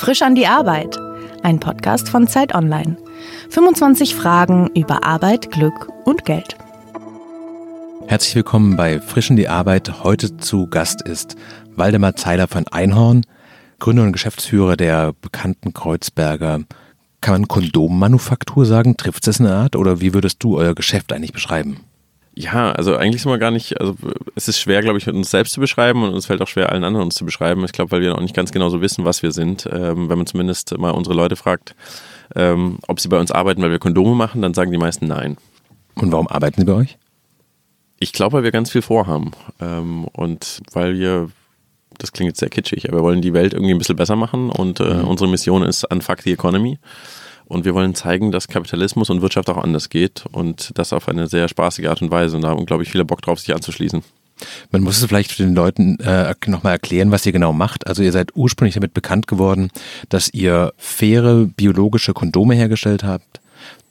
Frisch an die Arbeit. Ein Podcast von Zeit Online. 25 Fragen über Arbeit, Glück und Geld. Herzlich willkommen bei Frisch an die Arbeit. Heute zu Gast ist Waldemar Zeiler von Einhorn, Gründer und Geschäftsführer der bekannten Kreuzberger kann man Kondommanufaktur sagen? Trifft es in eine Art? Oder wie würdest du euer Geschäft eigentlich beschreiben? Ja, also eigentlich sind wir gar nicht, also es ist schwer, glaube ich, mit uns selbst zu beschreiben und es fällt auch schwer, allen anderen uns zu beschreiben. Ich glaube, weil wir auch nicht ganz genau so wissen, was wir sind. Ähm, wenn man zumindest mal unsere Leute fragt, ähm, ob sie bei uns arbeiten, weil wir Kondome machen, dann sagen die meisten nein. Und warum arbeiten sie bei euch? Ich glaube, weil wir ganz viel vorhaben ähm, und weil wir, das klingt jetzt sehr kitschig, aber wir wollen die Welt irgendwie ein bisschen besser machen und äh, mhm. unsere Mission ist Unfuck the Economy. Und wir wollen zeigen, dass Kapitalismus und Wirtschaft auch anders geht und das auf eine sehr spaßige Art und Weise. Und da haben, glaube ich, viele Bock drauf, sich anzuschließen. Man muss es vielleicht den Leuten äh, nochmal erklären, was ihr genau macht. Also ihr seid ursprünglich damit bekannt geworden, dass ihr faire biologische Kondome hergestellt habt,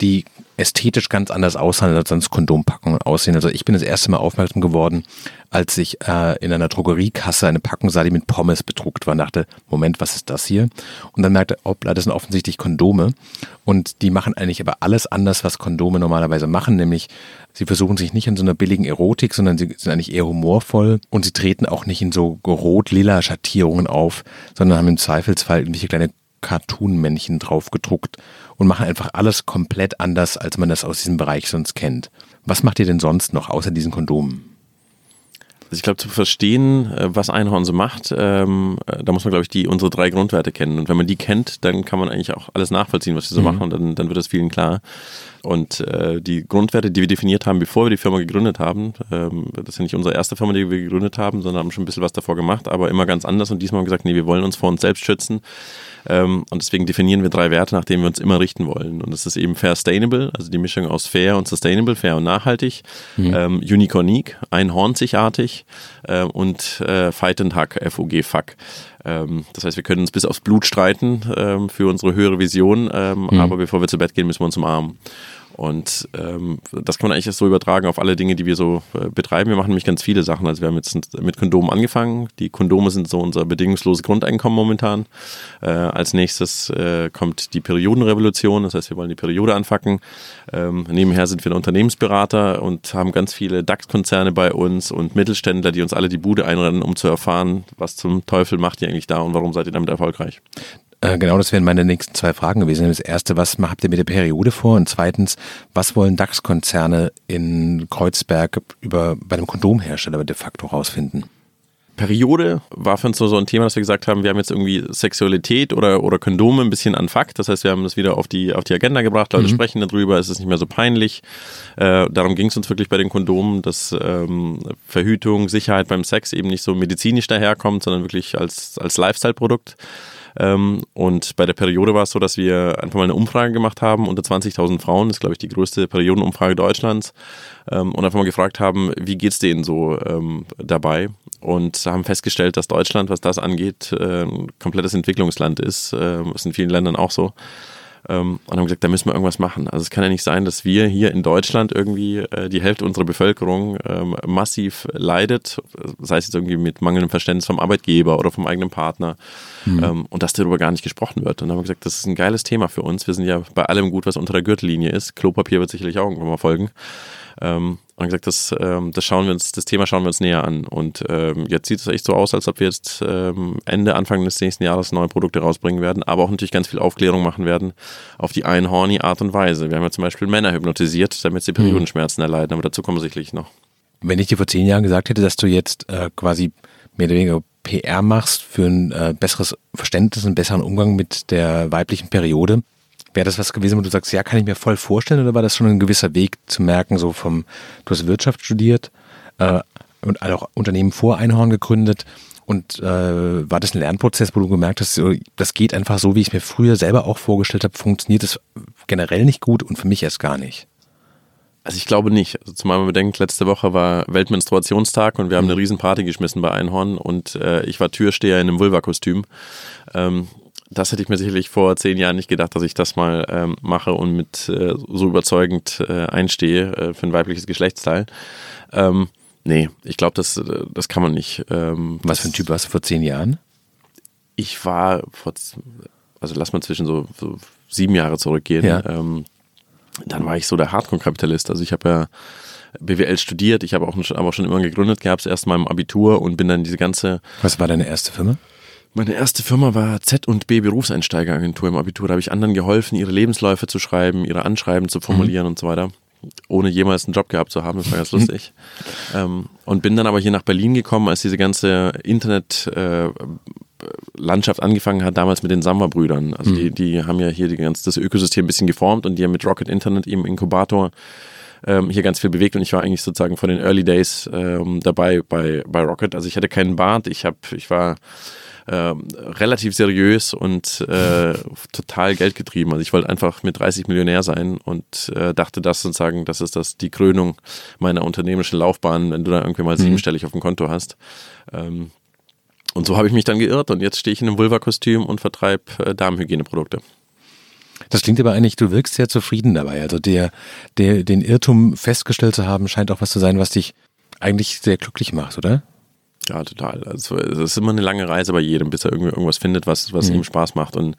die ästhetisch ganz anders aussahen, als sonst Kondompackungen aussehen. Also ich bin das erste Mal aufmerksam geworden, als ich äh, in einer Drogeriekasse eine Packung sah, die mit Pommes bedruckt war und dachte, Moment, was ist das hier? Und dann merkte, hoppla, das sind offensichtlich Kondome. Und die machen eigentlich aber alles anders, was Kondome normalerweise machen, nämlich sie versuchen sich nicht in so einer billigen Erotik, sondern sie sind eigentlich eher humorvoll und sie treten auch nicht in so rot-lila Schattierungen auf, sondern haben im Zweifelsfall irgendwelche kleine Cartoon-Männchen drauf gedruckt und machen einfach alles komplett anders, als man das aus diesem Bereich sonst kennt. Was macht ihr denn sonst noch außer diesen Kondomen? Also ich glaube, zu verstehen, äh, was Einhorn so macht, ähm, äh, da muss man, glaube ich, die, unsere drei Grundwerte kennen. Und wenn man die kennt, dann kann man eigentlich auch alles nachvollziehen, was wir so mhm. machen und dann, dann wird es vielen klar. Und äh, die Grundwerte, die wir definiert haben, bevor wir die Firma gegründet haben, ähm, das ist ja nicht unsere erste Firma, die wir gegründet haben, sondern haben schon ein bisschen was davor gemacht, aber immer ganz anders. Und diesmal haben wir gesagt, nee, wir wollen uns vor uns selbst schützen. Ähm, und deswegen definieren wir drei Werte, nach denen wir uns immer richten wollen. Und das ist eben fair sustainable, also die Mischung aus fair und sustainable, fair und nachhaltig, mhm. ähm, unique unique, einhornzigartig äh, und äh, fight and hack, FOG fuck. Ähm, das heißt, wir können uns bis aufs Blut streiten ähm, für unsere höhere Vision, ähm, mhm. aber bevor wir zu Bett gehen, müssen wir uns umarmen. Und ähm, das kann man eigentlich so übertragen auf alle Dinge, die wir so äh, betreiben. Wir machen nämlich ganz viele Sachen. Also wir haben jetzt mit Kondomen angefangen. Die Kondome sind so unser bedingungsloses Grundeinkommen momentan. Äh, als nächstes äh, kommt die Periodenrevolution. Das heißt, wir wollen die Periode anfacken. Ähm, nebenher sind wir ein Unternehmensberater und haben ganz viele DAX-Konzerne bei uns und Mittelständler, die uns alle die Bude einrennen, um zu erfahren, was zum Teufel macht ihr eigentlich da und warum seid ihr damit erfolgreich. Äh, genau, das wären meine nächsten zwei Fragen gewesen. Das erste, was habt ihr mit der Periode vor? Und zweitens, was wollen DAX-Konzerne in Kreuzberg über, bei einem Kondomhersteller de facto rausfinden? Periode war für uns so, ein Thema, dass wir gesagt haben, wir haben jetzt irgendwie Sexualität oder, oder Kondome ein bisschen an Fakt. Das heißt, wir haben das wieder auf die, auf die Agenda gebracht, Leute mhm. sprechen darüber, es ist nicht mehr so peinlich. Äh, darum ging es uns wirklich bei den Kondomen, dass ähm, Verhütung, Sicherheit beim Sex eben nicht so medizinisch daherkommt, sondern wirklich als, als Lifestyle-Produkt. Ähm, und bei der Periode war es so, dass wir einfach mal eine Umfrage gemacht haben unter 20.000 Frauen. Das ist, glaube ich, die größte Periodenumfrage Deutschlands. Ähm, und einfach mal gefragt haben, wie geht es denen so ähm, dabei? Und haben festgestellt, dass Deutschland, was das angeht, äh, ein komplettes Entwicklungsland ist. Äh, ist in vielen Ländern auch so. Ähm, und haben gesagt, da müssen wir irgendwas machen. Also es kann ja nicht sein, dass wir hier in Deutschland irgendwie äh, die Hälfte unserer Bevölkerung ähm, massiv leidet, sei es jetzt irgendwie mit mangelndem Verständnis vom Arbeitgeber oder vom eigenen Partner mhm. ähm, und dass darüber gar nicht gesprochen wird. Und dann haben wir gesagt, das ist ein geiles Thema für uns. Wir sind ja bei allem gut, was unter der Gürtellinie ist. Klopapier wird sicherlich auch irgendwann mal folgen. Ähm, und gesagt, das, ähm, das schauen wir uns, das Thema schauen wir uns näher an. Und ähm, jetzt sieht es echt so aus, als ob wir jetzt ähm, Ende, Anfang des nächsten Jahres neue Produkte rausbringen werden, aber auch natürlich ganz viel Aufklärung machen werden auf die einhorny Art und Weise. Wir haben ja zum Beispiel Männer hypnotisiert, damit sie. Periodenschmerzen erleiden, aber dazu kommen wir sicherlich noch. Wenn ich dir vor zehn Jahren gesagt hätte, dass du jetzt äh, quasi mehr oder weniger PR machst für ein äh, besseres Verständnis, einen besseren Umgang mit der weiblichen Periode, Wäre das was gewesen, wo du sagst, ja, kann ich mir voll vorstellen, oder war das schon ein gewisser Weg zu merken, so vom, du hast Wirtschaft studiert äh, und auch Unternehmen vor Einhorn gegründet und äh, war das ein Lernprozess, wo du gemerkt hast, das geht einfach so, wie ich es mir früher selber auch vorgestellt habe, funktioniert es generell nicht gut und für mich erst gar nicht? Also ich glaube nicht. Also zumal man bedenkt, letzte Woche war Weltmenstruationstag und wir haben eine. Riesenparty geschmissen bei Einhorn und äh, ich war Türsteher in einem Vulva-Kostüm. Ähm, das hätte ich mir sicherlich vor zehn Jahren nicht gedacht, dass ich das mal ähm, mache und mit äh, so überzeugend äh, einstehe äh, für ein weibliches Geschlechtsteil. Ähm, nee, ich glaube, das, äh, das kann man nicht. Ähm, Was für ein Typ warst du vor zehn Jahren? Ich war vor also lass mal zwischen so, so sieben Jahre zurückgehen. Ja. Ähm, dann war ich so der Hardcore-Kapitalist. Also ich habe ja BWL studiert, ich habe auch, aber auch schon immer gegründet gehabt, erst mal im Abitur und bin dann diese ganze. Was war deine erste Firma? Meine erste Firma war Z&B Berufseinsteigeragentur im Abitur. Da habe ich anderen geholfen, ihre Lebensläufe zu schreiben, ihre Anschreiben zu formulieren mhm. und so weiter. Ohne jemals einen Job gehabt zu haben, das war ganz lustig. ähm, und bin dann aber hier nach Berlin gekommen, als diese ganze Internet, äh, Landschaft angefangen hat, damals mit den Samba-Brüdern. Also mhm. die, die haben ja hier die ganze, das Ökosystem ein bisschen geformt und die haben mit Rocket Internet im Inkubator ähm, hier ganz viel bewegt und ich war eigentlich sozusagen von den Early Days ähm, dabei bei, bei Rocket. Also ich hatte keinen Bart, ich, hab, ich war äh, relativ seriös und äh, total geldgetrieben. Also ich wollte einfach mit 30 Millionär sein und äh, dachte das sozusagen, das ist das die Krönung meiner unternehmerischen Laufbahn, wenn du da irgendwie mal mhm. siebenstellig auf dem Konto hast. Ähm, und so habe ich mich dann geirrt und jetzt stehe ich in einem Vulva-Kostüm und vertreibe äh, Darmhygieneprodukte. Das klingt aber eigentlich, du wirkst sehr zufrieden dabei. Also der, der, den Irrtum festgestellt zu haben, scheint auch was zu sein, was dich eigentlich sehr glücklich macht, oder? Ja, total. Also es ist immer eine lange Reise bei jedem, bis er irgendwie irgendwas findet, was, was mhm. ihm Spaß macht. Und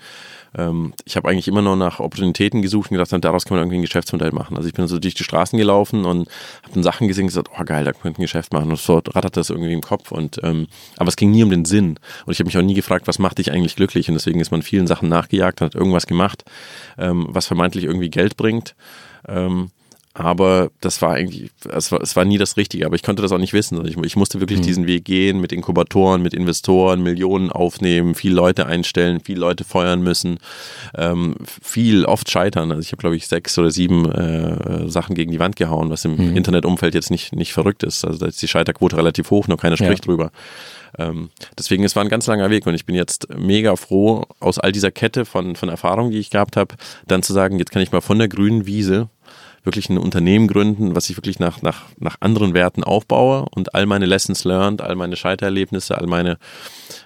ähm, ich habe eigentlich immer noch nach Opportunitäten gesucht und gedacht, daraus kann man irgendwie ein Geschäftsmodell machen. Also ich bin so durch die Straßen gelaufen und habe dann Sachen gesehen und gesagt, oh geil, da könnte ein Geschäft machen. Und so rattert das irgendwie im Kopf. Und ähm, aber es ging nie um den Sinn. Und ich habe mich auch nie gefragt, was macht dich eigentlich glücklich? Und deswegen ist man vielen Sachen nachgejagt, hat irgendwas gemacht, ähm, was vermeintlich irgendwie Geld bringt. Ähm, aber das war eigentlich, es war, es war nie das Richtige, aber ich konnte das auch nicht wissen. Ich, ich musste wirklich mhm. diesen Weg gehen mit Inkubatoren, mit Investoren, Millionen aufnehmen, viele Leute einstellen, viele Leute feuern müssen, ähm, viel, oft scheitern. Also ich habe, glaube ich, sechs oder sieben äh, Sachen gegen die Wand gehauen, was im mhm. Internetumfeld jetzt nicht, nicht verrückt ist. Also da ist die Scheiterquote relativ hoch, nur keiner spricht ja. drüber. Ähm, deswegen, es war ein ganz langer Weg und ich bin jetzt mega froh, aus all dieser Kette von, von Erfahrungen, die ich gehabt habe, dann zu sagen, jetzt kann ich mal von der grünen Wiese wirklich ein Unternehmen gründen, was ich wirklich nach, nach, nach anderen Werten aufbaue und all meine Lessons learned, all meine Scheitererlebnisse, all meine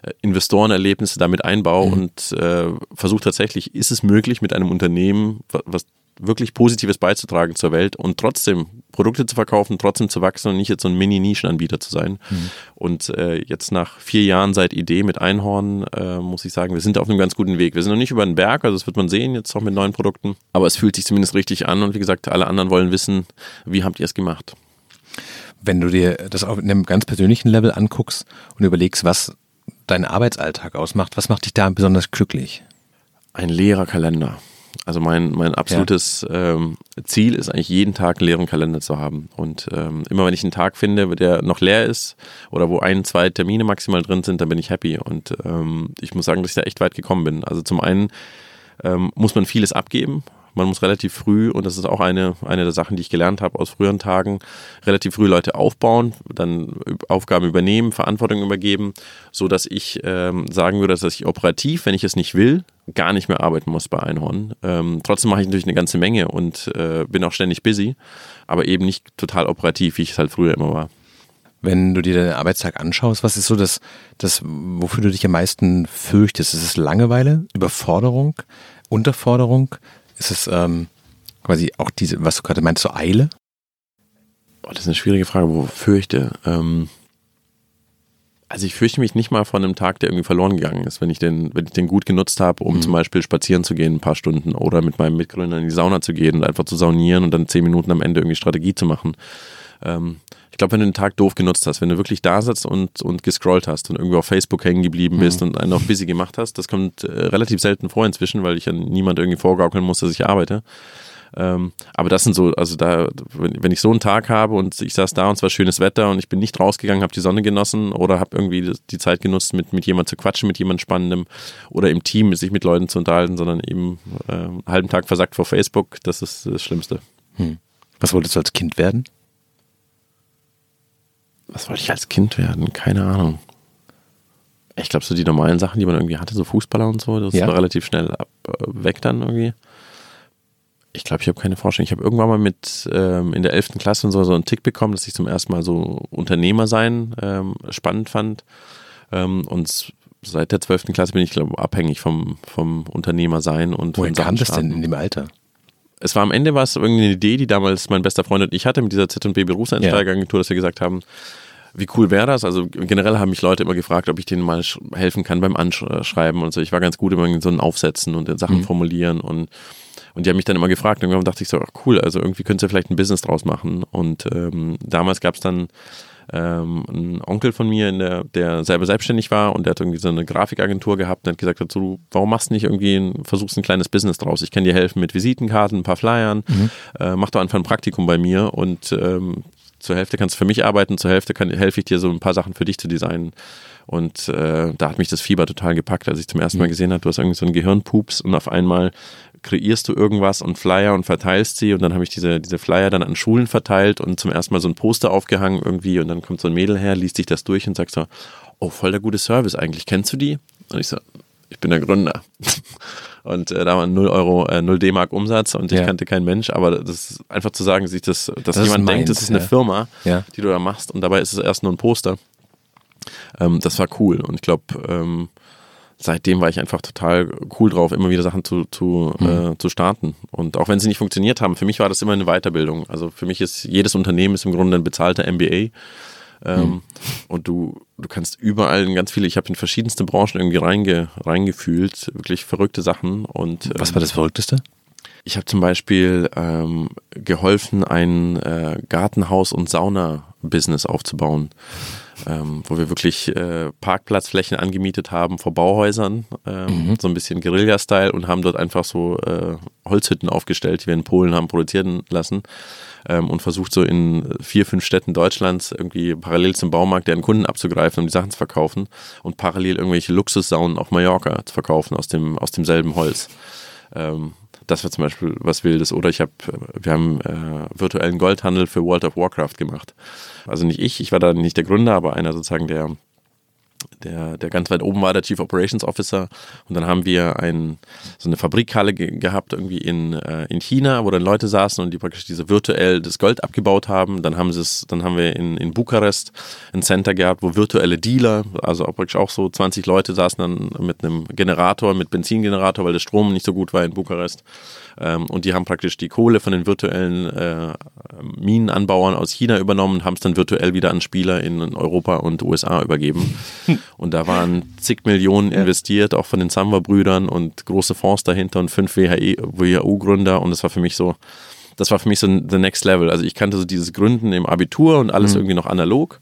äh, Investorenerlebnisse damit einbaue mhm. und äh, versuche tatsächlich, ist es möglich mit einem Unternehmen, was wirklich Positives beizutragen zur Welt und trotzdem Produkte zu verkaufen, trotzdem zu wachsen und nicht jetzt so ein Mini-Nischenanbieter zu sein. Mhm. Und äh, jetzt nach vier Jahren seit Idee mit Einhorn äh, muss ich sagen, wir sind auf einem ganz guten Weg. Wir sind noch nicht über den Berg, also das wird man sehen jetzt auch mit neuen Produkten, aber es fühlt sich zumindest richtig an und wie gesagt, alle anderen wollen wissen, wie habt ihr es gemacht? Wenn du dir das auf einem ganz persönlichen Level anguckst und überlegst, was deinen Arbeitsalltag ausmacht, was macht dich da besonders glücklich? Ein leerer Kalender. Also mein, mein absolutes ja. ähm, Ziel ist eigentlich jeden Tag einen leeren Kalender zu haben. Und ähm, immer wenn ich einen Tag finde, der noch leer ist oder wo ein, zwei Termine maximal drin sind, dann bin ich happy. Und ähm, ich muss sagen, dass ich da echt weit gekommen bin. Also zum einen ähm, muss man vieles abgeben. Man muss relativ früh, und das ist auch eine, eine der Sachen, die ich gelernt habe aus früheren Tagen, relativ früh Leute aufbauen, dann Aufgaben übernehmen, Verantwortung übergeben, so dass ich ähm, sagen würde, dass ich operativ, wenn ich es nicht will, gar nicht mehr arbeiten muss bei Einhorn. Ähm, trotzdem mache ich natürlich eine ganze Menge und äh, bin auch ständig busy, aber eben nicht total operativ, wie ich es halt früher immer war. Wenn du dir deinen Arbeitstag anschaust, was ist so das, das, wofür du dich am meisten fürchtest? Ist es Langeweile, Überforderung, Unterforderung? Ist es ähm, quasi auch diese, was du gerade meinst, so Eile? Oh, das ist eine schwierige Frage, wo fürchte. Ähm, also ich fürchte mich nicht mal von einem Tag, der irgendwie verloren gegangen ist, wenn ich den, wenn ich den gut genutzt habe, um mhm. zum Beispiel spazieren zu gehen ein paar Stunden oder mit meinem Mitgründer in die Sauna zu gehen und einfach zu saunieren und dann zehn Minuten am Ende irgendwie Strategie zu machen. Ähm, ich glaube, wenn du den Tag doof genutzt hast, wenn du wirklich da sitzt und, und gescrollt hast und irgendwie auf Facebook hängen geblieben bist mhm. und einen auch busy gemacht hast, das kommt äh, relativ selten vor inzwischen, weil ich ja niemand irgendwie vorgaukeln muss, dass ich arbeite. Ähm, aber das sind so, also da, wenn, wenn, ich so einen Tag habe und ich saß da und es war schönes Wetter und ich bin nicht rausgegangen, habe die Sonne genossen oder habe irgendwie die Zeit genutzt, mit, mit jemandem zu quatschen, mit jemandem Spannendem oder im Team sich mit Leuten zu unterhalten, sondern eben äh, einen halben Tag versackt vor Facebook, das ist das Schlimmste. Hm. Was wolltest du als Kind werden? Was wollte ich als Kind werden? Keine Ahnung. Ich glaube, so die normalen Sachen, die man irgendwie hatte, so Fußballer und so, das ja. war relativ schnell ab, äh, weg dann irgendwie. Ich glaube, ich habe keine Vorstellung. Ich habe irgendwann mal mit ähm, in der 11. Klasse und so, so einen Tick bekommen, dass ich zum ersten Mal so Unternehmer sein ähm, spannend fand. Ähm, und seit der 12. Klasse bin ich, glaube abhängig vom, vom Unternehmer sein und Woher kam das denn in dem Alter? Es war am Ende was irgendwie eine Idee, die damals mein bester Freund und ich hatte mit dieser Z&B Berufseinsteigeragentur, dass wir gesagt haben, wie cool wäre das? Also generell haben mich Leute immer gefragt, ob ich denen mal helfen kann beim Anschreiben und so. Ich war ganz gut immer in so ein Aufsetzen und Sachen mhm. formulieren und und die haben mich dann immer gefragt und irgendwann dachte ich so, ach cool, also irgendwie könntest du vielleicht ein Business draus machen. Und ähm, damals gab es dann ähm, einen Onkel von mir, der, der selber selbstständig war und der hat irgendwie so eine Grafikagentur gehabt und hat gesagt, dazu, warum machst du nicht irgendwie, ein, versuchst ein kleines Business draus? Ich kann dir helfen mit Visitenkarten, ein paar Flyern, mhm. äh, mach doch einfach ein Praktikum bei mir und ähm, zur Hälfte kannst du für mich arbeiten, zur Hälfte kann, helfe ich dir so ein paar Sachen für dich zu designen. Und äh, da hat mich das Fieber total gepackt, als ich zum ersten Mal mhm. gesehen habe, du hast irgendwie so einen Gehirnpups und auf einmal kreierst du irgendwas und Flyer und verteilst sie und dann habe ich diese, diese Flyer dann an Schulen verteilt und zum ersten Mal so ein Poster aufgehangen irgendwie und dann kommt so ein Mädel her, liest sich das durch und sagt so, oh, voll der gute Service eigentlich, kennst du die? Und ich so, ich bin der Gründer. Und äh, da waren 0 Euro, äh, 0 D-Mark Umsatz und ich ja. kannte keinen Mensch, aber das ist einfach zu sagen, sich das, dass das jemand denkt, das ist eine ja. Firma, ja. die du da machst und dabei ist es erst nur ein Poster. Ähm, das war cool und ich glaube, ähm, seitdem war ich einfach total cool drauf, immer wieder Sachen zu, zu, mhm. äh, zu starten. Und auch wenn sie nicht funktioniert haben, für mich war das immer eine Weiterbildung. Also für mich ist jedes Unternehmen ist im Grunde ein bezahlter MBA. Ähm, mhm. Und du, du kannst überall in ganz viele, ich habe in verschiedenste Branchen irgendwie reinge, reingefühlt, wirklich verrückte Sachen. Und, ähm, Was war das Verrückteste? Ich habe zum Beispiel ähm, geholfen, ein äh, Gartenhaus- und Sauna-Business aufzubauen ähm, wo wir wirklich äh, Parkplatzflächen angemietet haben vor Bauhäusern, ähm, mhm. so ein bisschen Guerilla-Style und haben dort einfach so äh, Holzhütten aufgestellt, die wir in Polen haben produzieren lassen ähm, und versucht so in vier, fünf Städten Deutschlands irgendwie parallel zum Baumarkt deren Kunden abzugreifen, um die Sachen zu verkaufen und parallel irgendwelche Luxussaunen auf Mallorca zu verkaufen aus, dem, aus demselben Holz. Ähm, das war zum Beispiel was Wildes. Oder ich habe, wir haben äh, virtuellen Goldhandel für World of Warcraft gemacht. Also nicht ich, ich war da nicht der Gründer, aber einer sozusagen der der, der ganz weit oben war, der Chief Operations Officer. Und dann haben wir ein, so eine Fabrikhalle ge gehabt, irgendwie in, äh, in China, wo dann Leute saßen und die praktisch diese virtuell das Gold abgebaut haben. Dann haben, dann haben wir in, in Bukarest ein Center gehabt, wo virtuelle Dealer, also auch praktisch auch so 20 Leute saßen dann mit einem Generator, mit Benzingenerator, weil der Strom nicht so gut war in Bukarest. Ähm, und die haben praktisch die Kohle von den virtuellen äh, Minenanbauern aus China übernommen und haben es dann virtuell wieder an Spieler in Europa und USA übergeben. Und da waren zig Millionen investiert, auch von den Samba-Brüdern und große Fonds dahinter und fünf WHU-Gründer. Und das war für mich so, das war für mich so the next level. Also ich kannte so dieses Gründen im Abitur und alles mhm. irgendwie noch analog.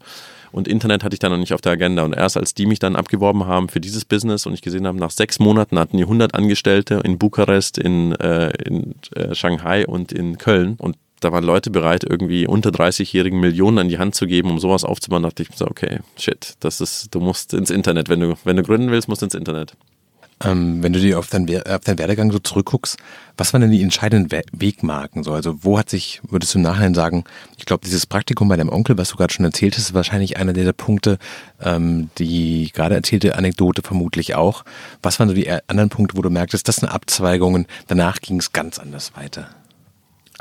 Und Internet hatte ich dann noch nicht auf der Agenda. Und erst als die mich dann abgeworben haben für dieses Business und ich gesehen habe, nach sechs Monaten hatten die 100 Angestellte in Bukarest, in, äh, in äh, Shanghai und in Köln. Und da waren Leute bereit, irgendwie unter 30-jährigen Millionen an die Hand zu geben, um sowas aufzubauen. Da dachte ich so, okay, shit, das ist, du musst ins Internet. Wenn du, wenn du gründen willst, musst du ins Internet. Ähm, wenn du dir auf deinen, auf deinen Werdegang so zurückguckst, was waren denn die entscheidenden We Wegmarken? So, also wo hat sich, würdest du im Nachhinein sagen, ich glaube, dieses Praktikum bei deinem Onkel, was du gerade schon erzählt hast, ist wahrscheinlich einer dieser Punkte, ähm, die gerade erzählte Anekdote vermutlich auch. Was waren so die anderen Punkte, wo du merktest, das sind Abzweigungen, danach ging es ganz anders weiter?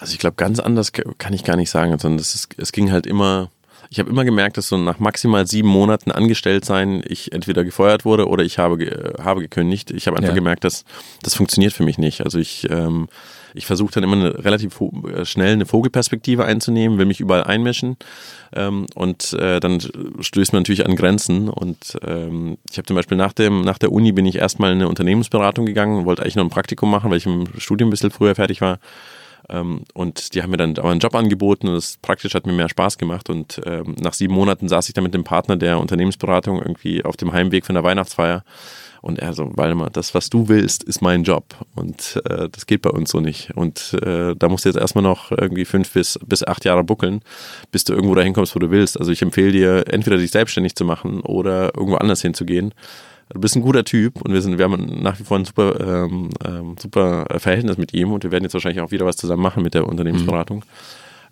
Also ich glaube, ganz anders kann ich gar nicht sagen, sondern es, es ging halt immer, ich habe immer gemerkt, dass so nach maximal sieben Monaten angestellt sein, ich entweder gefeuert wurde oder ich habe, habe gekündigt. Ich habe einfach ja. gemerkt, dass das funktioniert für mich nicht. Also ich, ähm, ich versuche dann immer eine relativ äh, schnell eine Vogelperspektive einzunehmen, will mich überall einmischen ähm, und äh, dann stößt man natürlich an Grenzen. Und ähm, ich habe zum Beispiel nach, dem, nach der Uni bin ich erstmal in eine Unternehmensberatung gegangen, wollte eigentlich noch ein Praktikum machen, weil ich im Studium ein bisschen früher fertig war und die haben mir dann aber einen Job angeboten und das praktisch hat mir mehr Spaß gemacht. Und ähm, nach sieben Monaten saß ich dann mit dem Partner der Unternehmensberatung irgendwie auf dem Heimweg von der Weihnachtsfeier. Und er so, Waldemar, das, was du willst, ist mein Job. Und äh, das geht bei uns so nicht. Und äh, da musst du jetzt erstmal noch irgendwie fünf bis, bis acht Jahre buckeln, bis du irgendwo dahin kommst, wo du willst. Also ich empfehle dir, entweder dich selbstständig zu machen oder irgendwo anders hinzugehen du bist ein guter Typ und wir sind, wir haben nach wie vor ein super, ähm, ähm, super Verhältnis mit ihm und wir werden jetzt wahrscheinlich auch wieder was zusammen machen mit der Unternehmensberatung. Mhm.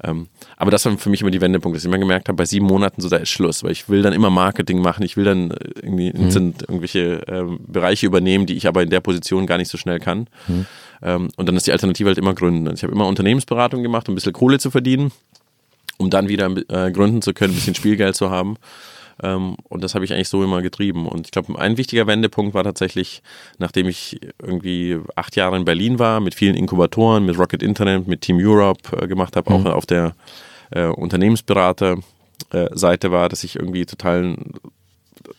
Ähm, aber das war für mich immer die Wendepunkte, dass ich immer gemerkt habe, bei sieben Monaten so, da ist Schluss, weil ich will dann immer Marketing machen, ich will dann irgendwie mhm. sind irgendwelche ähm, Bereiche übernehmen, die ich aber in der Position gar nicht so schnell kann. Mhm. Ähm, und dann ist die Alternative halt immer gründen. Also ich habe immer Unternehmensberatung gemacht, um ein bisschen Kohle zu verdienen, um dann wieder äh, gründen zu können, ein bisschen Spielgeld zu haben. Ähm, und das habe ich eigentlich so immer getrieben. Und ich glaube, ein wichtiger Wendepunkt war tatsächlich, nachdem ich irgendwie acht Jahre in Berlin war, mit vielen Inkubatoren, mit Rocket Internet, mit Team Europe äh, gemacht habe, mhm. auch auf der äh, Unternehmensberater äh, Seite war, dass ich irgendwie total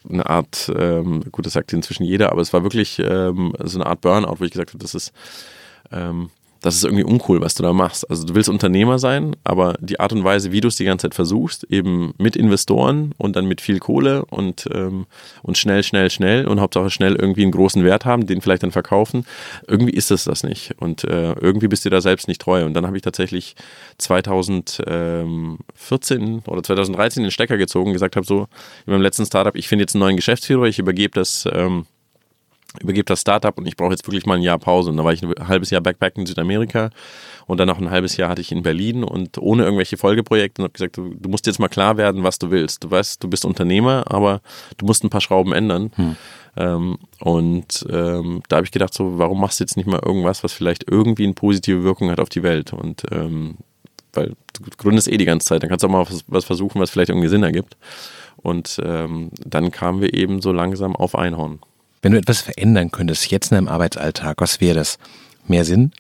eine Art, ähm, gut, das sagt inzwischen jeder, aber es war wirklich ähm, so eine Art Burnout, wo ich gesagt habe, das ist ähm, das ist irgendwie uncool, was du da machst. Also du willst Unternehmer sein, aber die Art und Weise, wie du es die ganze Zeit versuchst, eben mit Investoren und dann mit viel Kohle und, ähm, und schnell, schnell, schnell und Hauptsache schnell irgendwie einen großen Wert haben, den vielleicht dann verkaufen, irgendwie ist es das nicht. Und äh, irgendwie bist du da selbst nicht treu. Und dann habe ich tatsächlich 2014 oder 2013 den Stecker gezogen, gesagt habe so, in meinem letzten Startup, ich finde jetzt einen neuen Geschäftsführer, ich übergebe das... Ähm, übergebe das Startup und ich brauche jetzt wirklich mal ein Jahr Pause. Und da war ich ein halbes Jahr Backpack in Südamerika und dann noch ein halbes Jahr hatte ich in Berlin und ohne irgendwelche Folgeprojekte und habe gesagt, du, du, musst jetzt mal klar werden, was du willst. Du weißt, du bist Unternehmer, aber du musst ein paar Schrauben ändern. Hm. Ähm, und ähm, da habe ich gedacht, so, warum machst du jetzt nicht mal irgendwas, was vielleicht irgendwie eine positive Wirkung hat auf die Welt? Und ähm, weil du gründest eh die ganze Zeit, dann kannst du auch mal was, was versuchen, was vielleicht irgendwie Sinn ergibt. Und ähm, dann kamen wir eben so langsam auf Einhorn. Wenn du etwas verändern könntest, jetzt in deinem Arbeitsalltag, was wäre das? Mehr Sinn,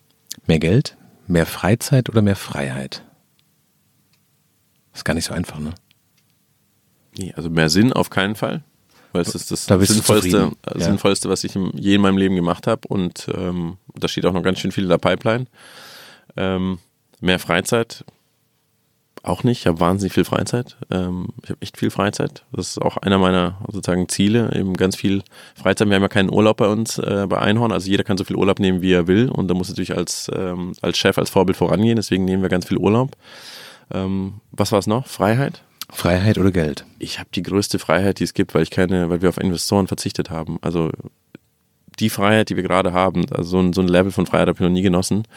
mehr Geld, mehr Freizeit oder mehr Freiheit? Das ist gar nicht so einfach, ne? Nee, also mehr Sinn auf keinen Fall. Weil es ist das da Sinnvollste, ja. Sinnvollste, was ich je in meinem Leben gemacht habe. Und ähm, da steht auch noch ganz schön viel in der Pipeline. Ähm, mehr Freizeit, auch nicht. Ich habe wahnsinnig viel Freizeit. Ähm, ich habe echt viel Freizeit. Das ist auch einer meiner sozusagen Ziele. Eben ganz viel Freizeit. Wir haben ja keinen Urlaub bei uns äh, bei Einhorn. Also jeder kann so viel Urlaub nehmen, wie er will. Und da muss natürlich als, ähm, als Chef, als Vorbild vorangehen. Deswegen nehmen wir ganz viel Urlaub. Ähm, was war es noch? Freiheit? Freiheit oder Geld? Ich habe die größte Freiheit, die es gibt, weil ich keine, weil wir auf Investoren verzichtet haben. Also die Freiheit, die wir gerade haben, also so ein, so ein Level von Freiheit habe ich noch nie genossen.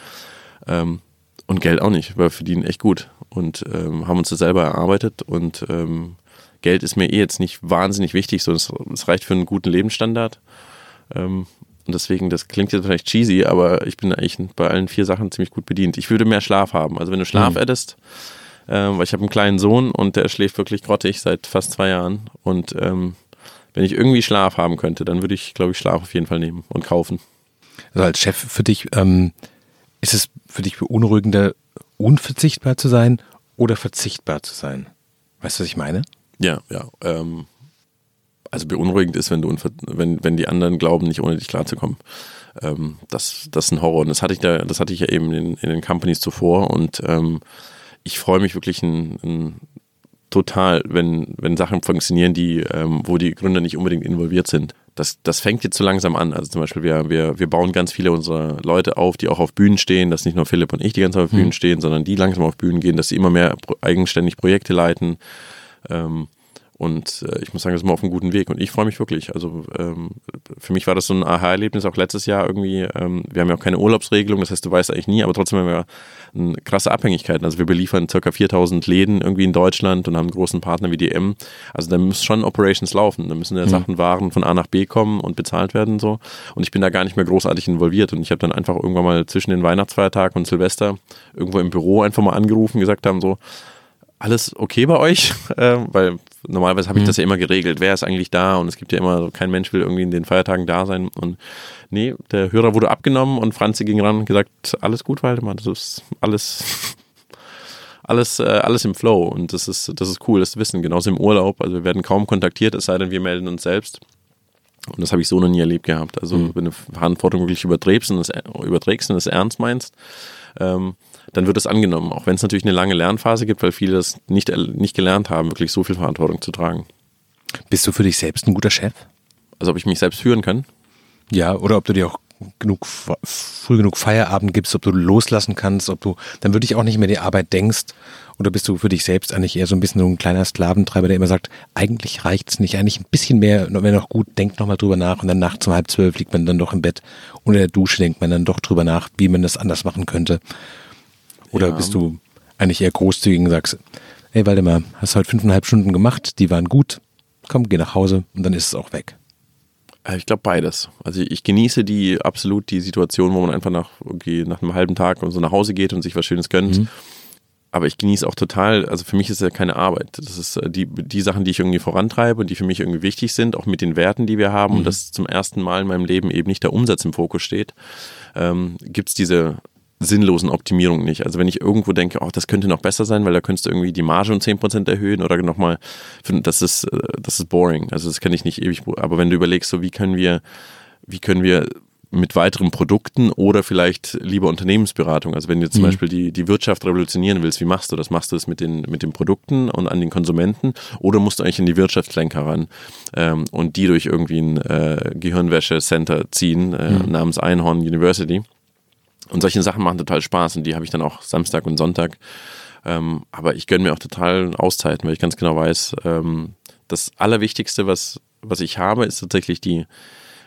Ähm, und Geld auch nicht, weil wir verdienen echt gut und ähm, haben uns das selber erarbeitet und ähm, Geld ist mir eh jetzt nicht wahnsinnig wichtig, sondern es, es reicht für einen guten Lebensstandard. Ähm, und deswegen, das klingt jetzt vielleicht cheesy, aber ich bin eigentlich bei allen vier Sachen ziemlich gut bedient. Ich würde mehr Schlaf haben. Also wenn du Schlaf mhm. hättest, äh, weil ich habe einen kleinen Sohn und der schläft wirklich grottig seit fast zwei Jahren. Und ähm, wenn ich irgendwie Schlaf haben könnte, dann würde ich, glaube ich, Schlaf auf jeden Fall nehmen und kaufen. Also als Chef für dich, ähm, ist es für dich beunruhigender, unverzichtbar zu sein oder verzichtbar zu sein? Weißt du, was ich meine? Ja, ja. Ähm, also beunruhigend ist, wenn du wenn, wenn die anderen glauben, nicht ohne dich klarzukommen. Ähm, das, das ist ein Horror. Und das hatte ich da, das hatte ich ja eben in, in den Companies zuvor und ähm, ich freue mich wirklich ein, ein total, wenn, wenn Sachen funktionieren, die, ähm, wo die Gründer nicht unbedingt involviert sind. Das, das fängt jetzt so langsam an. Also zum Beispiel, wir, wir, wir bauen ganz viele unserer Leute auf, die auch auf Bühnen stehen, dass nicht nur Philipp und ich die ganze Zeit auf Bühnen mhm. stehen, sondern die langsam auf Bühnen gehen, dass sie immer mehr eigenständig Projekte leiten. Ähm, und äh, ich muss sagen, das ist immer auf einem guten Weg. Und ich freue mich wirklich. Also ähm, für mich war das so ein Aha-Erlebnis auch letztes Jahr irgendwie. Ähm, wir haben ja auch keine Urlaubsregelung, das heißt, du weißt eigentlich nie, aber trotzdem haben wir eine krasse Abhängigkeiten. Also wir beliefern ca. 4000 Läden irgendwie in Deutschland und haben einen großen Partner wie DM. Also da müssen schon Operations laufen. Da müssen ja mhm. Sachen, Waren von A nach B kommen und bezahlt werden und so. Und ich bin da gar nicht mehr großartig involviert. Und ich habe dann einfach irgendwann mal zwischen den Weihnachtsfeiertagen und Silvester irgendwo im Büro einfach mal angerufen, gesagt haben so, alles okay bei euch? Äh, weil normalerweise habe ich mhm. das ja immer geregelt. Wer ist eigentlich da? Und es gibt ja immer, kein Mensch will irgendwie in den Feiertagen da sein. Und nee, der Hörer wurde abgenommen und Franzi ging ran und gesagt, alles gut, Waldemar, das ist alles, alles, äh, alles im Flow. Und das ist, das ist cool, das zu wissen. Genauso im Urlaub. Also wir werden kaum kontaktiert, es sei denn, wir melden uns selbst. Und das habe ich so noch nie erlebt gehabt. Also mhm. wenn du Verantwortung wirklich überträgst und das, überträgst und das ernst meinst, ähm, dann wird es angenommen. Auch wenn es natürlich eine lange Lernphase gibt, weil viele das nicht, nicht gelernt haben, wirklich so viel Verantwortung zu tragen. Bist du für dich selbst ein guter Chef? Also ob ich mich selbst führen kann? Ja, oder ob du dir auch genug früh genug Feierabend gibst, ob du loslassen kannst, ob du dann wirklich auch nicht mehr die Arbeit denkst oder bist du für dich selbst eigentlich eher so ein bisschen so ein kleiner Sklaventreiber, der immer sagt, eigentlich reicht es nicht, eigentlich ein bisschen mehr, wenn noch gut, denkt nochmal drüber nach und dann nachts um halb zwölf liegt man dann doch im Bett. Unter der Dusche denkt man dann doch drüber nach, wie man das anders machen könnte. Oder ja. bist du eigentlich eher großzügig und sagst, hey Waldemar, hast heute fünfeinhalb Stunden gemacht, die waren gut, komm, geh nach Hause und dann ist es auch weg. Äh, ich glaube beides. Also ich genieße die absolut die Situation, wo man einfach nach, okay, nach einem halben Tag und so nach Hause geht und sich was Schönes gönnt. Mhm. Aber ich genieße auch total, also für mich ist es ja keine Arbeit. Das ist äh, die, die Sachen, die ich irgendwie vorantreibe und die für mich irgendwie wichtig sind, auch mit den Werten, die wir haben mhm. und dass zum ersten Mal in meinem Leben eben nicht der Umsatz im Fokus steht, ähm, gibt es diese sinnlosen Optimierungen nicht. Also wenn ich irgendwo denke, oh, das könnte noch besser sein, weil da könntest du irgendwie die Marge um 10% erhöhen oder nochmal, das ist, äh, das ist boring. Also das kann ich nicht ewig, aber wenn du überlegst, so wie können wir, wie können wir mit weiteren Produkten oder vielleicht lieber Unternehmensberatung. Also wenn du zum mhm. Beispiel die, die Wirtschaft revolutionieren willst, wie machst du das? Machst du das mit den, mit den Produkten und an den Konsumenten oder musst du eigentlich in die Wirtschaftslenker ran ähm, und die durch irgendwie ein äh, Gehirnwäsche-Center ziehen äh, mhm. namens Einhorn University? Und solche Sachen machen total Spaß und die habe ich dann auch Samstag und Sonntag. Ähm, aber ich gönne mir auch total Auszeiten, weil ich ganz genau weiß, ähm, das Allerwichtigste, was, was ich habe, ist tatsächlich die,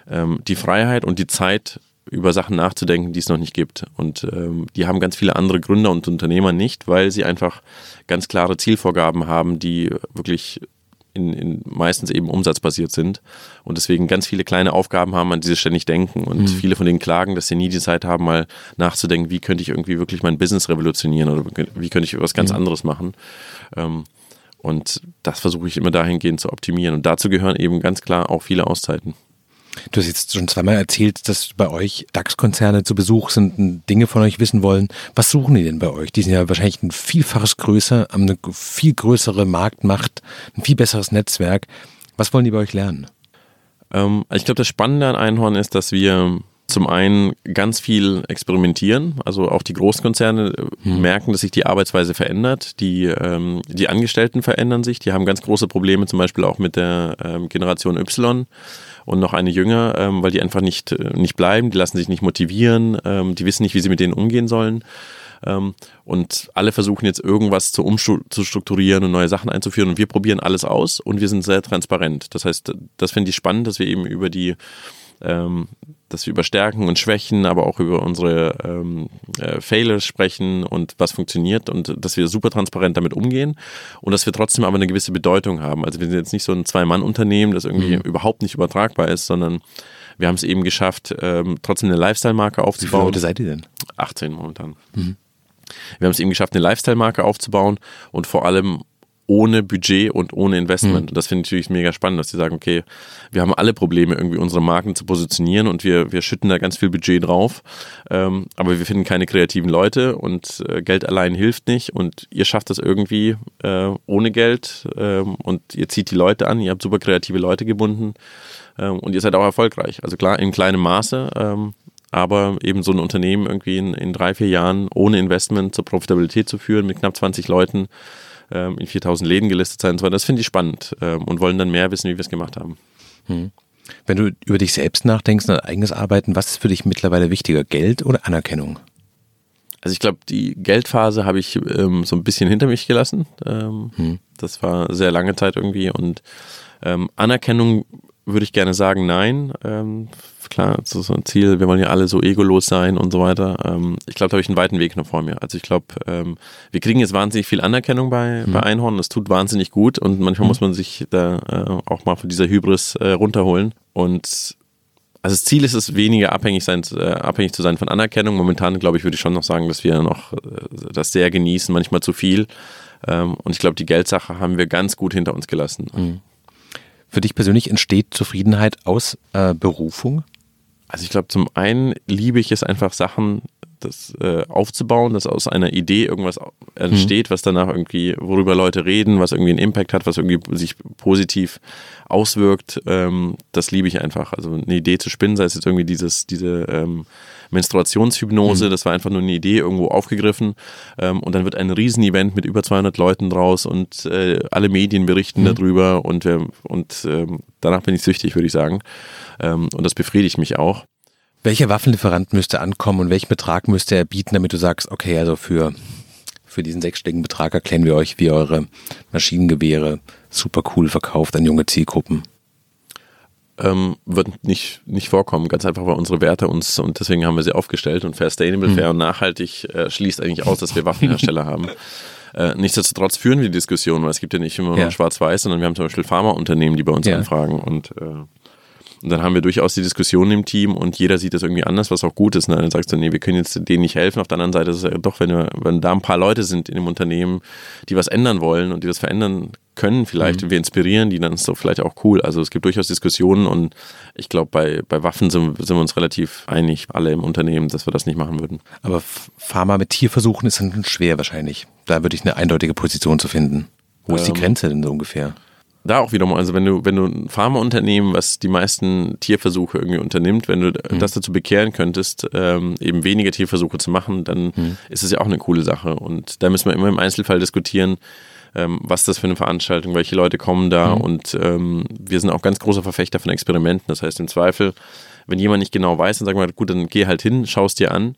ähm, die Freiheit und die Zeit, über Sachen nachzudenken, die es noch nicht gibt. Und ähm, die haben ganz viele andere Gründer und Unternehmer nicht, weil sie einfach ganz klare Zielvorgaben haben, die wirklich in, in meistens eben umsatzbasiert sind und deswegen ganz viele kleine Aufgaben haben, an die sie ständig denken. Und mhm. viele von denen klagen, dass sie nie die Zeit haben, mal nachzudenken, wie könnte ich irgendwie wirklich mein Business revolutionieren oder wie könnte ich was ganz mhm. anderes machen. Ähm, und das versuche ich immer dahingehend zu optimieren. Und dazu gehören eben ganz klar auch viele Auszeiten. Du hast jetzt schon zweimal erzählt, dass bei euch DAX-Konzerne zu Besuch sind und Dinge von euch wissen wollen. Was suchen die denn bei euch? Die sind ja wahrscheinlich ein Vielfaches größer, haben eine viel größere Marktmacht, ein viel besseres Netzwerk. Was wollen die bei euch lernen? Ähm, ich glaube, das Spannende an Einhorn ist, dass wir zum einen ganz viel experimentieren, also auch die Großkonzerne hm. merken, dass sich die Arbeitsweise verändert, die, ähm, die Angestellten verändern sich, die haben ganz große Probleme zum Beispiel auch mit der ähm, Generation Y und noch eine jünger, ähm, weil die einfach nicht, äh, nicht bleiben, die lassen sich nicht motivieren, ähm, die wissen nicht, wie sie mit denen umgehen sollen. Ähm, und alle versuchen jetzt irgendwas zu umzustrukturieren und neue Sachen einzuführen. Und wir probieren alles aus und wir sind sehr transparent. Das heißt, das finde ich spannend, dass wir eben über die ähm, dass wir über Stärken und Schwächen, aber auch über unsere ähm, äh, Failures sprechen und was funktioniert und dass wir super transparent damit umgehen und dass wir trotzdem aber eine gewisse Bedeutung haben. Also wir sind jetzt nicht so ein Zwei-Mann-Unternehmen, das irgendwie mhm. überhaupt nicht übertragbar ist, sondern wir haben es eben geschafft, ähm, trotzdem eine Lifestyle-Marke aufzubauen. Wie viele Leute seid ihr denn? 18 momentan. Mhm. Wir haben es eben geschafft, eine Lifestyle-Marke aufzubauen und vor allem ohne Budget und ohne Investment. Mhm. Und das finde ich natürlich mega spannend, dass sie sagen, okay, wir haben alle Probleme, irgendwie unsere Marken zu positionieren und wir, wir schütten da ganz viel Budget drauf. Ähm, aber wir finden keine kreativen Leute und äh, Geld allein hilft nicht und ihr schafft das irgendwie äh, ohne Geld ähm, und ihr zieht die Leute an, ihr habt super kreative Leute gebunden ähm, und ihr seid auch erfolgreich. Also klar, in kleinem Maße, ähm, aber eben so ein Unternehmen irgendwie in, in drei, vier Jahren ohne Investment zur Profitabilität zu führen mit knapp 20 Leuten, in 4000 Läden gelistet sein und so weiter. Das finde ich spannend ähm, und wollen dann mehr wissen, wie wir es gemacht haben. Hm. Wenn du über dich selbst nachdenkst, dein eigenes Arbeiten, was ist für dich mittlerweile wichtiger, Geld oder Anerkennung? Also ich glaube, die Geldphase habe ich ähm, so ein bisschen hinter mich gelassen. Ähm, hm. Das war sehr lange Zeit irgendwie und ähm, Anerkennung würde ich gerne sagen, nein. Ähm, klar, das ist so ein Ziel, wir wollen ja alle so egolos sein und so weiter. Ähm, ich glaube, da habe ich einen weiten Weg noch vor mir. Also ich glaube, ähm, wir kriegen jetzt wahnsinnig viel Anerkennung bei, mhm. bei Einhorn, das tut wahnsinnig gut und manchmal mhm. muss man sich da äh, auch mal von dieser Hybris äh, runterholen. Und also das Ziel ist es, weniger abhängig, sein, äh, abhängig zu sein von Anerkennung. Momentan, glaube ich, würde ich schon noch sagen, dass wir noch äh, das sehr genießen, manchmal zu viel. Ähm, und ich glaube, die Geldsache haben wir ganz gut hinter uns gelassen. Mhm. Für dich persönlich entsteht Zufriedenheit aus äh, Berufung? Also ich glaube, zum einen liebe ich es einfach, Sachen das äh, aufzubauen, dass aus einer Idee irgendwas entsteht, mhm. was danach irgendwie, worüber Leute reden, was irgendwie einen Impact hat, was irgendwie sich positiv auswirkt. Ähm, das liebe ich einfach. Also eine Idee zu spinnen, sei es jetzt irgendwie dieses, diese ähm, Menstruationshypnose, mhm. das war einfach nur eine Idee irgendwo aufgegriffen ähm, und dann wird ein Riesenevent mit über 200 Leuten draus und äh, alle Medien berichten mhm. darüber und, äh, und äh, danach bin ich süchtig, würde ich sagen. Ähm, und das befriedigt mich auch. Welcher Waffenlieferant müsste ankommen und welchen Betrag müsste er bieten, damit du sagst, okay, also für, für diesen sechsstelligen Betrag erklären wir euch, wie eure Maschinengewehre super cool verkauft an junge Zielgruppen? Ähm, wird nicht, nicht vorkommen, ganz einfach, weil unsere Werte uns, und deswegen haben wir sie aufgestellt und fair, sustainable, hm. fair und nachhaltig äh, schließt eigentlich aus, dass wir Waffenhersteller haben. Äh, nichtsdestotrotz führen wir die Diskussion, weil es gibt ja nicht immer ja. nur schwarz-weiß, sondern wir haben zum Beispiel Pharmaunternehmen, die bei uns ja. anfragen und äh, Und dann haben wir durchaus die Diskussion im Team und jeder sieht das irgendwie anders, was auch gut ist. Ne? Dann sagst du, nee, wir können jetzt denen nicht helfen. Auf der anderen Seite ist es ja doch, wenn, wir, wenn da ein paar Leute sind in dem Unternehmen, die was ändern wollen und die das verändern können, vielleicht mhm. wir inspirieren die, dann ist das vielleicht auch cool. Also es gibt durchaus Diskussionen und ich glaube, bei, bei Waffen sind, sind wir uns relativ einig, alle im Unternehmen, dass wir das nicht machen würden. Aber Pharma mit Tierversuchen ist dann schwer wahrscheinlich. Da würde ich eine eindeutige Position zu finden. Wo ist die ähm, Grenze denn so ungefähr? da auch wiederum, also wenn du, wenn du ein Pharmaunternehmen, was die meisten Tierversuche irgendwie unternimmt, wenn du mhm. das dazu bekehren könntest, ähm, eben weniger Tierversuche zu machen, dann mhm. ist es ja auch eine coole Sache. Und da müssen wir immer im Einzelfall diskutieren, ähm, was das für eine Veranstaltung, welche Leute kommen da mhm. und ähm, wir sind auch ganz großer Verfechter von Experimenten. Das heißt im Zweifel, wenn jemand nicht genau weiß, dann sagen wir, gut, dann geh halt hin, schau es dir an.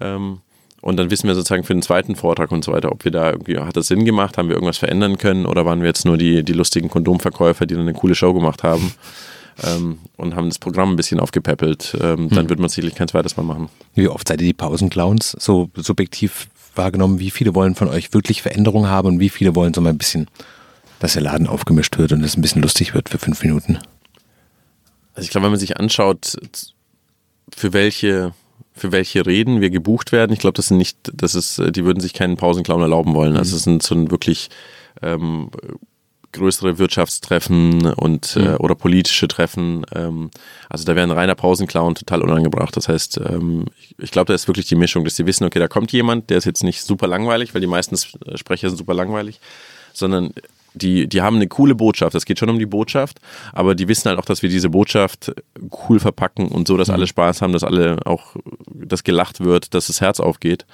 Ähm, und dann wissen wir sozusagen für den zweiten Vortrag und so weiter, ob wir da irgendwie, hat das Sinn gemacht, haben wir irgendwas verändern können oder waren wir jetzt nur die, die lustigen Kondomverkäufer, die dann eine coole Show gemacht haben ähm, und haben das Programm ein bisschen aufgepäppelt. Ähm, dann hm. wird man sicherlich kein zweites Mal machen. Wie oft seid ihr die Pausenclowns so subjektiv wahrgenommen? Wie viele wollen von euch wirklich Veränderungen haben und wie viele wollen so mal ein bisschen, dass der Laden aufgemischt wird und es ein bisschen lustig wird für fünf Minuten? Also ich glaube, wenn man sich anschaut, für welche für welche Reden wir gebucht werden. Ich glaube, das sind nicht, das ist, die würden sich keinen Pausenclown erlauben wollen. Also mhm. es sind so ein wirklich ähm, größere Wirtschaftstreffen und äh, mhm. äh, oder politische Treffen. Ähm, also da wäre ein reiner Pausenclown total unangebracht. Das heißt, ähm, ich, ich glaube, da ist wirklich die Mischung, dass sie wissen, okay, da kommt jemand, der ist jetzt nicht super langweilig, weil die meisten Sprecher sind super langweilig, sondern die, die haben eine coole Botschaft. Es geht schon um die Botschaft, aber die wissen halt auch, dass wir diese Botschaft cool verpacken und so, dass mhm. alle Spaß haben, dass alle auch, dass gelacht wird, dass das Herz aufgeht.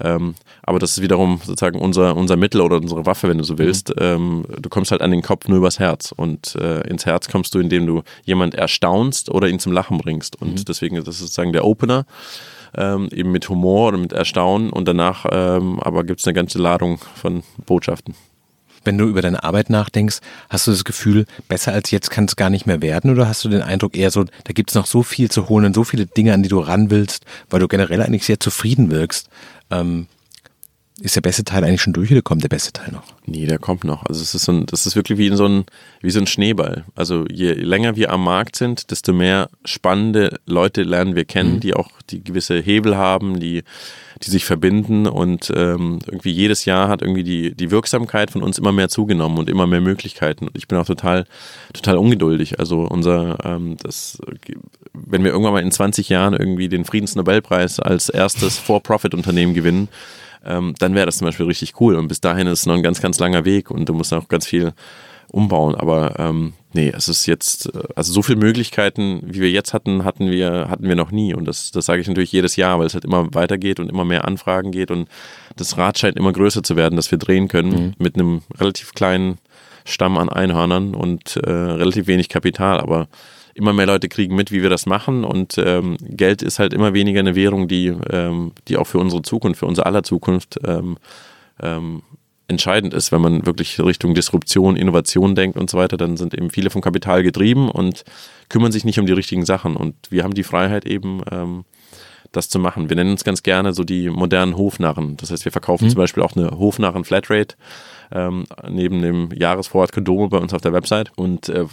Ähm, aber das ist wiederum sozusagen unser, unser Mittel oder unsere Waffe, wenn du so willst. Mhm. Ähm, du kommst halt an den Kopf nur übers Herz und äh, ins Herz kommst du, indem du jemand erstaunst oder ihn zum Lachen bringst. Und mhm. deswegen ist das sozusagen der Opener. Ähm, eben mit Humor oder mit Erstaunen und danach ähm, aber gibt es eine ganze Ladung von Botschaften wenn du über deine Arbeit nachdenkst, hast du das Gefühl, besser als jetzt kann es gar nicht mehr werden? Oder hast du den Eindruck eher so, da gibt es noch so viel zu holen und so viele Dinge, an die du ran willst, weil du generell eigentlich sehr zufrieden wirkst? Ähm, ist der beste Teil eigentlich schon durch oder kommt der beste Teil noch? Nee, der kommt noch. Also es ist so ein, das ist wirklich wie so ein, wie so ein Schneeball. Also je länger wir am Markt sind, desto mehr spannende Leute lernen wir kennen, mhm. die auch die gewisse Hebel haben, die, die sich verbinden und ähm, irgendwie jedes Jahr hat irgendwie die, die Wirksamkeit von uns immer mehr zugenommen und immer mehr Möglichkeiten. Und ich bin auch total, total ungeduldig. Also unser, ähm, das, wenn wir irgendwann mal in 20 Jahren irgendwie den Friedensnobelpreis als erstes For-Profit-Unternehmen gewinnen, ähm, dann wäre das zum Beispiel richtig cool. Und bis dahin ist es noch ein ganz, ganz langer Weg und du musst auch ganz viel umbauen. Aber ähm, nee, es ist jetzt, also so viele Möglichkeiten, wie wir jetzt hatten, hatten wir, hatten wir noch nie. Und das, das sage ich natürlich jedes Jahr, weil es halt immer weitergeht und immer mehr Anfragen geht und das Rad scheint immer größer zu werden, dass wir drehen können mhm. mit einem relativ kleinen Stamm an Einhörnern und äh, relativ wenig Kapital. Aber immer mehr Leute kriegen mit, wie wir das machen und ähm, Geld ist halt immer weniger eine Währung, die, ähm, die auch für unsere Zukunft, für unsere aller Zukunft ähm, ähm, entscheidend ist, wenn man wirklich Richtung Disruption, Innovation denkt und so weiter, dann sind eben viele vom Kapital getrieben und kümmern sich nicht um die richtigen Sachen und wir haben die Freiheit eben ähm, das zu machen. Wir nennen uns ganz gerne so die modernen Hofnarren. Das heißt, wir verkaufen mhm. zum Beispiel auch eine Hofnarren Flatrate ähm, neben dem Jahresvorrat Kondome bei uns auf der Website und äh,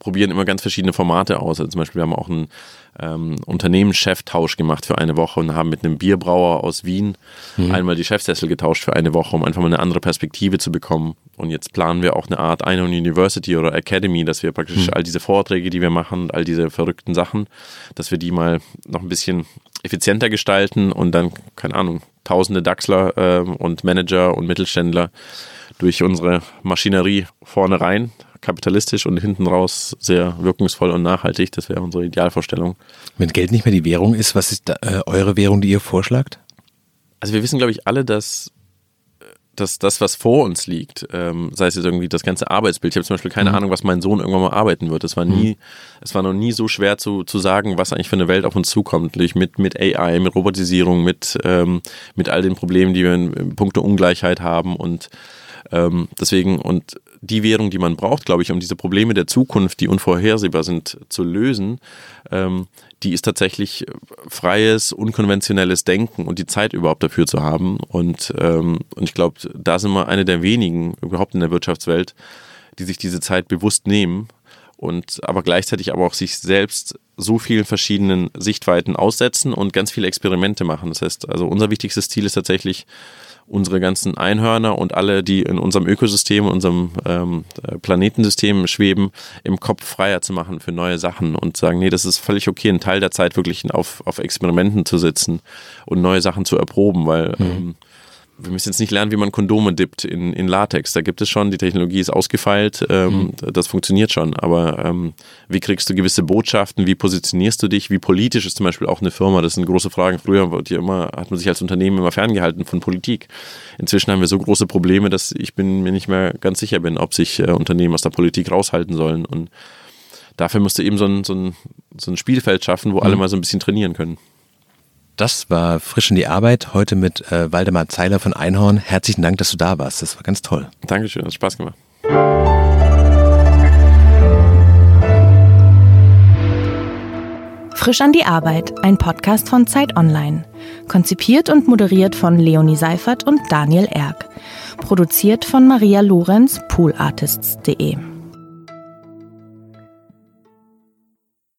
probieren immer ganz verschiedene Formate aus. Also zum Beispiel, wir haben auch einen ähm, Unternehmenscheftausch gemacht für eine Woche und haben mit einem Bierbrauer aus Wien mhm. einmal die Chefsessel getauscht für eine Woche, um einfach mal eine andere Perspektive zu bekommen. Und jetzt planen wir auch eine Art Einhorn University oder Academy, dass wir praktisch mhm. all diese Vorträge, die wir machen, all diese verrückten Sachen, dass wir die mal noch ein bisschen effizienter gestalten und dann, keine Ahnung, tausende Daxler äh, und Manager und Mittelständler durch unsere Maschinerie vorne rein kapitalistisch und hinten raus sehr wirkungsvoll und nachhaltig. Das wäre unsere Idealvorstellung. Wenn Geld nicht mehr die Währung ist, was ist da, äh, eure Währung, die ihr vorschlagt? Also wir wissen, glaube ich, alle, dass, dass das, was vor uns liegt, ähm, sei es jetzt irgendwie das ganze Arbeitsbild. Ich habe zum Beispiel keine mhm. Ahnung, was mein Sohn irgendwann mal arbeiten wird. Es war nie, mhm. es war noch nie so schwer zu, zu sagen, was eigentlich für eine Welt auf uns zukommt. Mit, mit AI, mit Robotisierung, mit, ähm, mit all den Problemen, die wir in, in puncto Ungleichheit haben und ähm, deswegen, und die Währung, die man braucht, glaube ich, um diese Probleme der Zukunft, die unvorhersehbar sind, zu lösen, ähm, die ist tatsächlich freies, unkonventionelles Denken und die Zeit überhaupt dafür zu haben. Und, ähm, und ich glaube, da sind wir eine der wenigen überhaupt in der Wirtschaftswelt, die sich diese Zeit bewusst nehmen und aber gleichzeitig aber auch sich selbst so vielen verschiedenen Sichtweiten aussetzen und ganz viele Experimente machen. Das heißt, also unser wichtigstes Ziel ist tatsächlich, unsere ganzen Einhörner und alle, die in unserem Ökosystem, unserem ähm, Planetensystem schweben, im Kopf freier zu machen für neue Sachen und sagen, nee, das ist völlig okay, einen Teil der Zeit wirklich auf, auf Experimenten zu sitzen und neue Sachen zu erproben, weil mhm. ähm, wir müssen jetzt nicht lernen, wie man Kondome dippt in, in Latex. Da gibt es schon, die Technologie ist ausgefeilt, ähm, mhm. das funktioniert schon. Aber ähm, wie kriegst du gewisse Botschaften, wie positionierst du dich, wie politisch ist zum Beispiel auch eine Firma? Das sind große Fragen. Früher wird immer, hat man sich als Unternehmen immer ferngehalten von Politik. Inzwischen haben wir so große Probleme, dass ich bin, mir nicht mehr ganz sicher bin, ob sich äh, Unternehmen aus der Politik raushalten sollen. Und dafür musst du eben so ein, so ein, so ein Spielfeld schaffen, wo mhm. alle mal so ein bisschen trainieren können. Das war frisch in die Arbeit, heute mit äh, Waldemar Zeiler von Einhorn. Herzlichen Dank, dass du da warst. Das war ganz toll. Dankeschön, hat Spaß gemacht. Frisch an die Arbeit, ein Podcast von Zeit Online. Konzipiert und moderiert von Leonie Seifert und Daniel Erck. Produziert von Maria Lorenz, poolartists.de.